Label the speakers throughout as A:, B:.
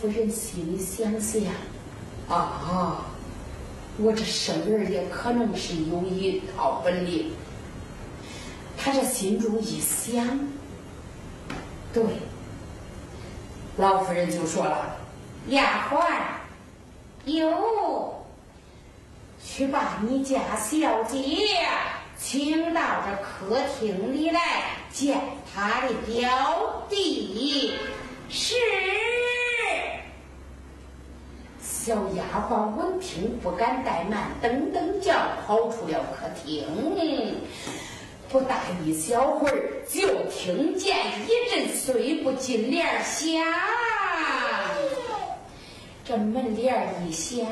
A: 夫人心里想想，啊，我这生儿也可能是有一套本领。他这心中一想，对，老夫人就说了：“丫鬟，有，去把你家小姐请到这客厅里来见他的表弟。”是。小丫鬟闻听不敢怠慢，噔噔叫跑出了客厅。不大一小会儿，就听见一阵碎不进帘响。这门帘一掀，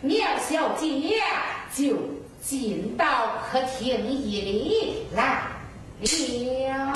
A: 苗小姐就进到客厅里来了。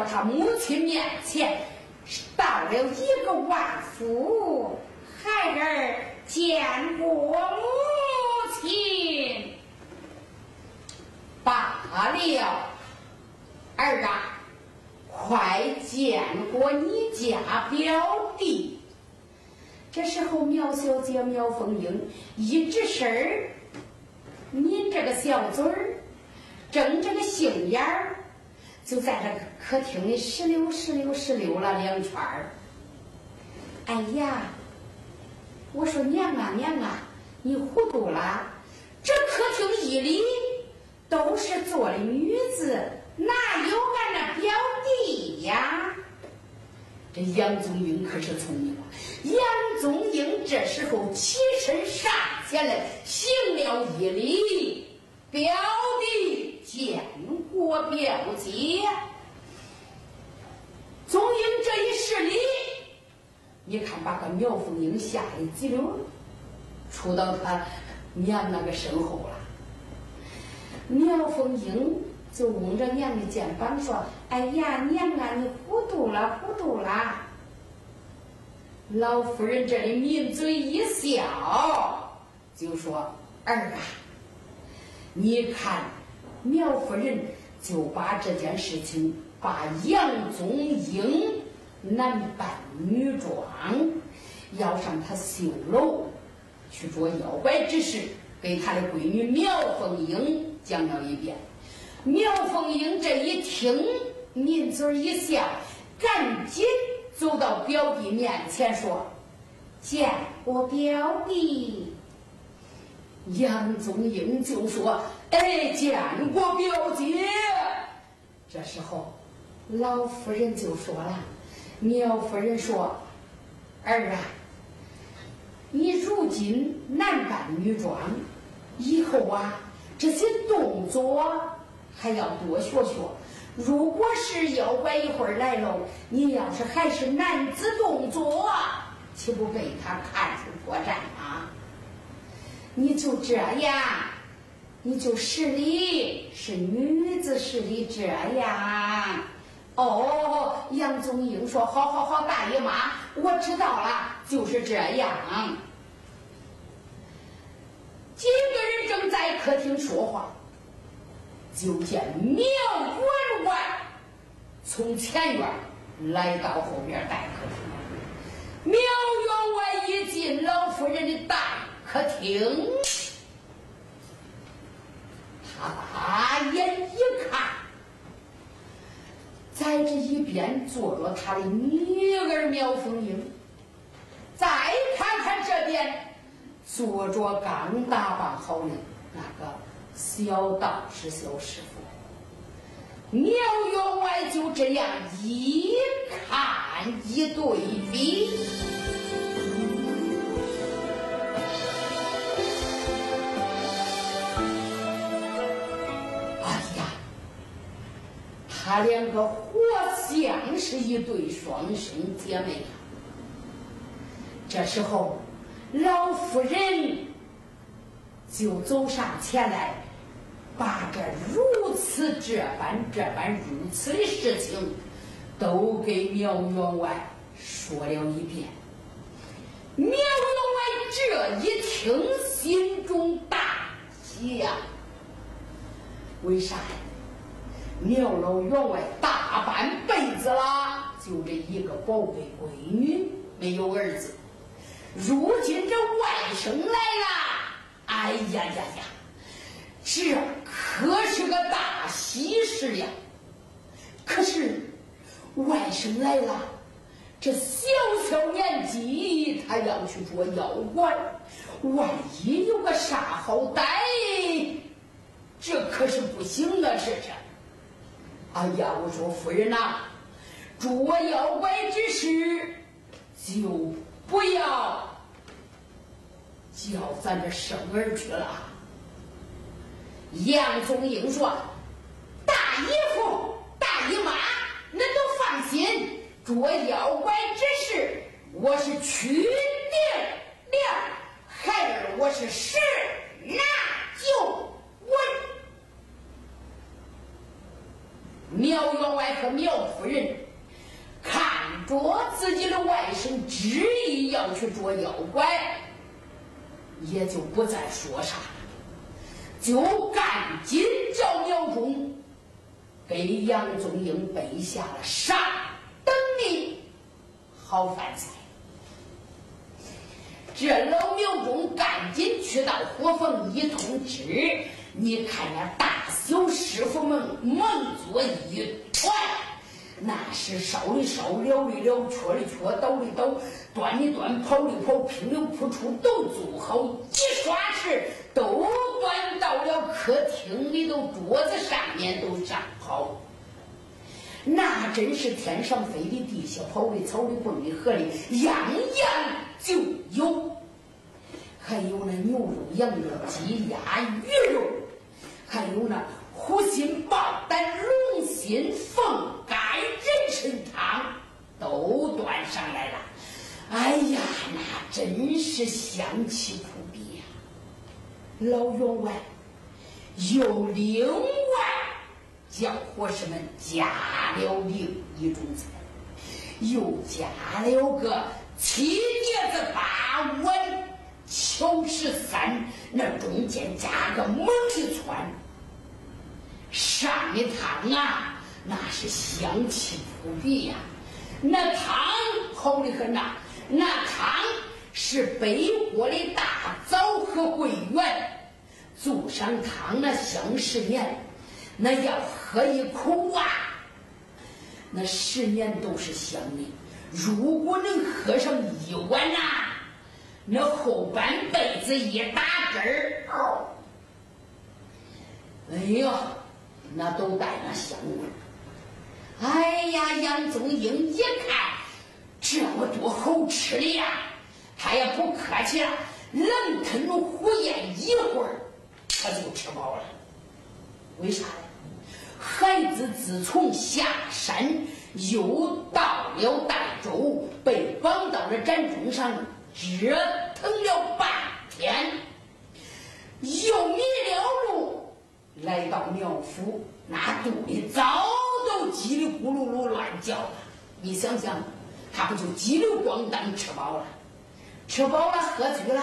A: 到他母亲面前，道了一个万福：“孩儿见过母亲。”罢了，儿啊，快见过你家表弟。这时候，苗小姐苗凤英一吱声儿，抿着个小嘴儿，睁着个杏眼儿，就在这客厅里石溜石溜石溜了两圈儿。哎呀，我说娘啊娘啊，你糊涂了！这客厅一里都是坐的女子，哪有俺那表弟呀？这杨宗英可是聪明啊！杨宗英这时候起身上前来，行了一礼：“表弟见过表姐。”宗英这一施礼，你看把个苗凤英吓得急溜，出到他娘那个身后了。苗凤英。就拥着娘的肩膀说：“哎呀，娘啊，你糊涂了，糊涂了。”老夫人这里抿嘴一笑，就说：“儿啊，你看，苗夫人就把这件事情，把杨宗英男扮女装，要上他绣楼去捉妖怪之事，给他的闺女苗凤英讲了一遍。”苗凤英这一听，抿嘴一笑，赶紧走到表弟面前说：“见过表弟。”杨宗英就说：“哎，见过表姐。”这时候，老夫人就说了：“苗夫人说，儿啊，你如今男扮女装，以后啊，这些动作。”还要多学学。如果是妖怪一会儿来了，你要是还是男子动作，岂不被他看出破绽吗？你就这样，你就是你，是女子使礼这样。哦，杨宗英说：“好好好，大姨妈，我知道了，就是这样。”几个人正在客厅说话。就见苗员外从前院来到后边待客。苗员外一进老夫人的大客厅，他大眼一看，在这一边坐着他的女儿苗凤英，再看看这边坐着刚打扮好的那个。小道士、小师傅，苗员外就这样一看一对比，他两个活像是一对双生姐妹呀！这时候，老夫人就走上前来。把这如此这般这般如此的事情，都给苗员外说了一遍。苗员外这一听，心中大喜呀。为啥呀苗老员外大半辈子了，就这一个宝贝闺女，没有儿子。如今这外甥来了，哎呀呀呀！这可是个大喜事呀！可是外甥来了，这小小年纪他要去做妖怪，万一有个啥好歹，这可是不行啊！这是。哎呀，我说夫人呐，捉妖怪之事就不要叫咱这生儿去了。杨宗英说：“大姨夫、大姨妈，恁都放心，捉妖怪之事，我是去定了。孩儿，我是十拿九苗员外和苗夫人看着自己的外甥执意要去捉妖怪，也就不再说啥，就赶紧叫苗忠给杨宗英备下了上等的好饭菜。这老苗忠赶紧去到火房一通知，你看那大。有师傅们忙作一团。那是烧的烧，燎的燎，缺的缺，倒的倒，端的端，跑的跑，拼的扑出，都做好。一刷匙都端到了客厅里头，桌子上面都站好。那真是天上飞的，地下跑的，草里蹦的，河里样样就有。还有那牛肉、羊肉、鸡鸭鱼肉，还有那。虎心豹胆龙心凤肝人参汤都端上来了，哎呀，那真是香气扑鼻呀！老员外又另外叫伙食们加了另一种菜，又加了个七碟子八碗裘十三，那中间加个猛一窜。上的汤啊，那是香气扑鼻呀！那汤好的很呐，那汤是北国的大枣和桂圆，做上汤那香十年，那要喝一口啊，那十年都是香的。如果能喝上一碗呐，那后半辈子一打根儿，哎呦！那都带那香味哎呀，杨宗英一看这么多好吃的呀，他也不客气了，冷吞虎咽一会儿，他就吃饱了。为啥孩子自从下山又到了儋州，被绑到了毡中上，折腾了半天，又迷了路。来到苗府，那肚里早都叽里咕噜噜乱叫了。你想想，他不就叽里咣当吃饱了，吃饱了喝足了。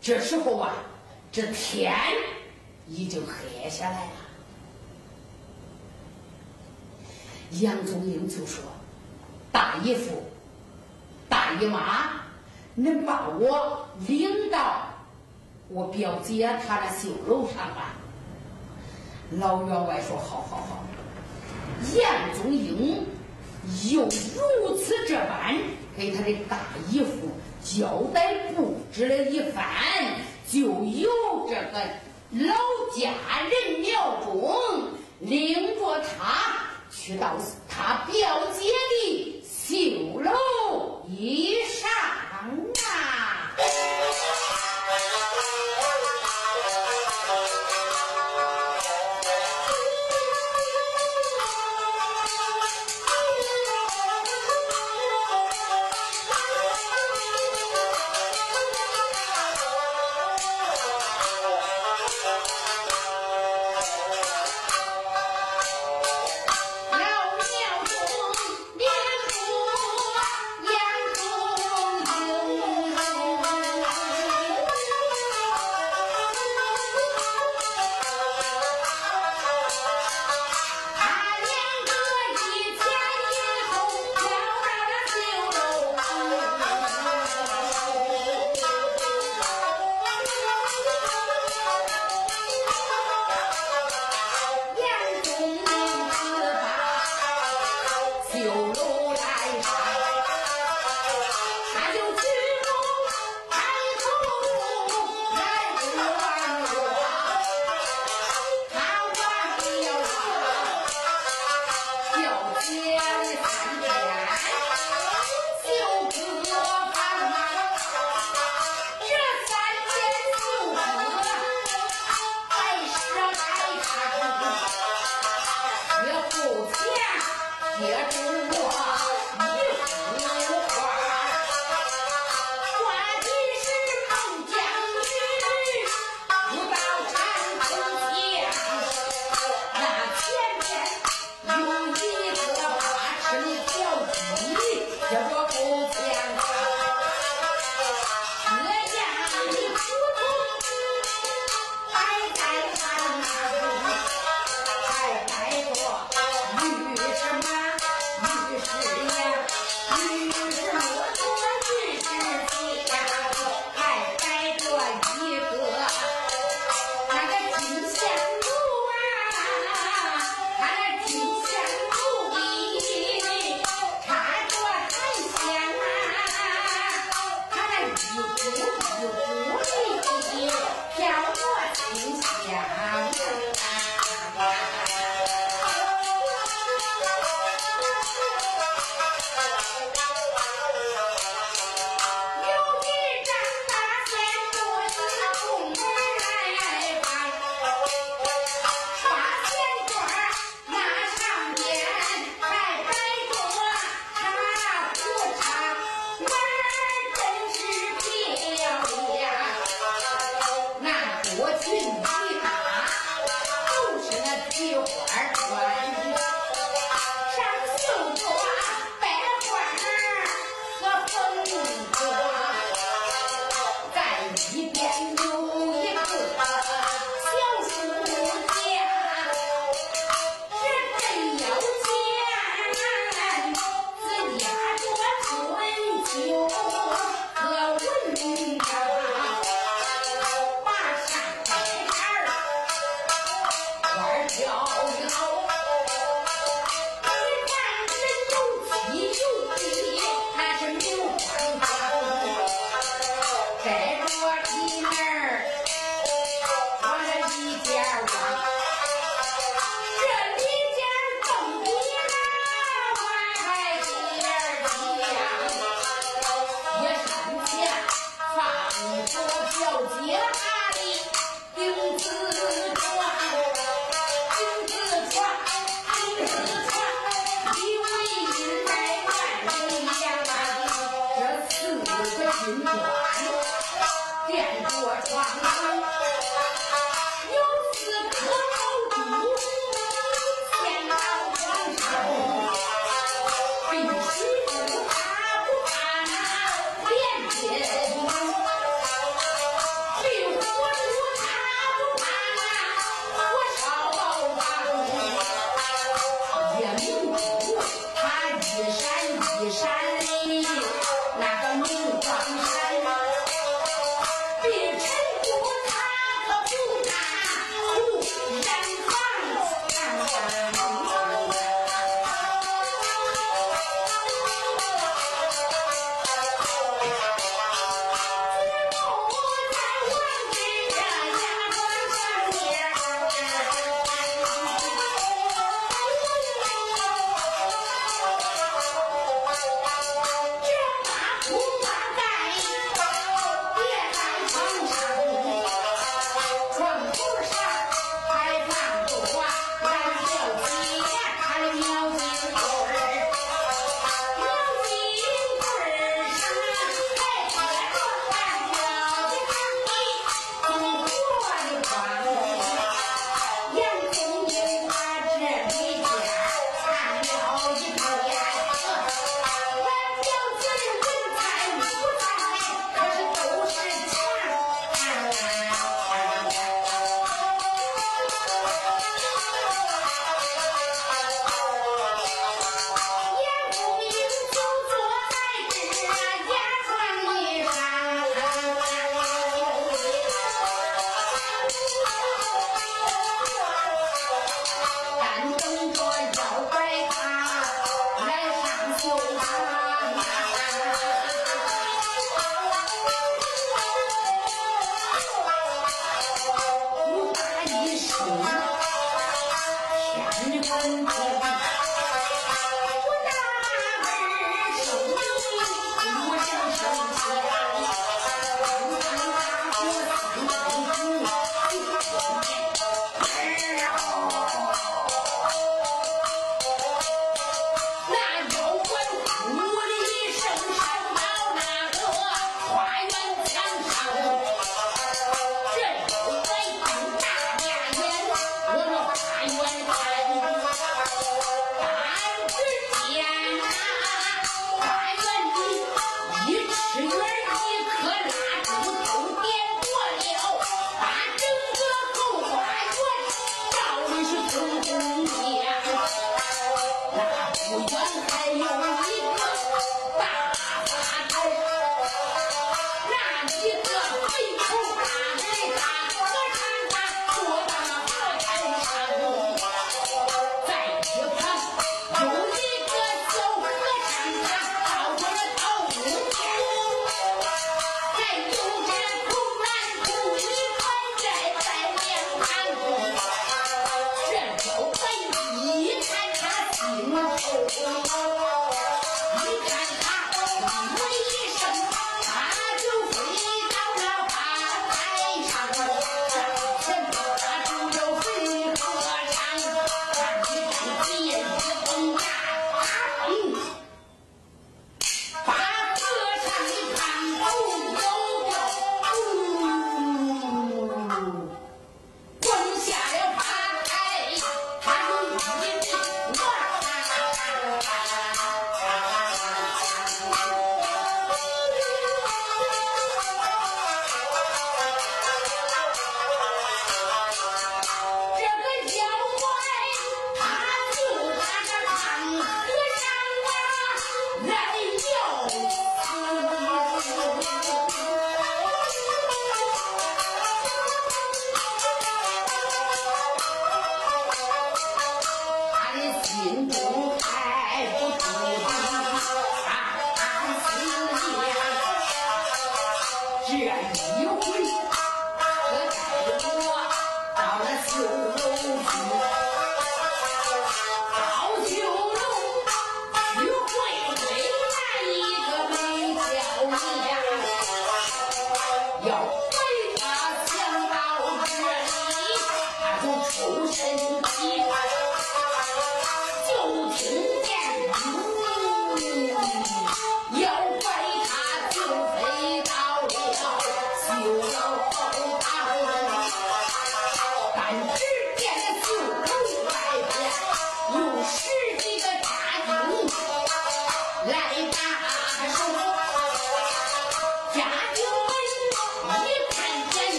A: 这时候啊，这天已经黑下来了。杨宗英就说：“大姨夫、大姨妈，能把我领到我表姐她的绣楼上吧？”老员外说：“好好好。”杨宗英又如此这般给他的大姨夫交代布置了一番，就由这个老家人苗忠领着他去到他表姐的绣楼一上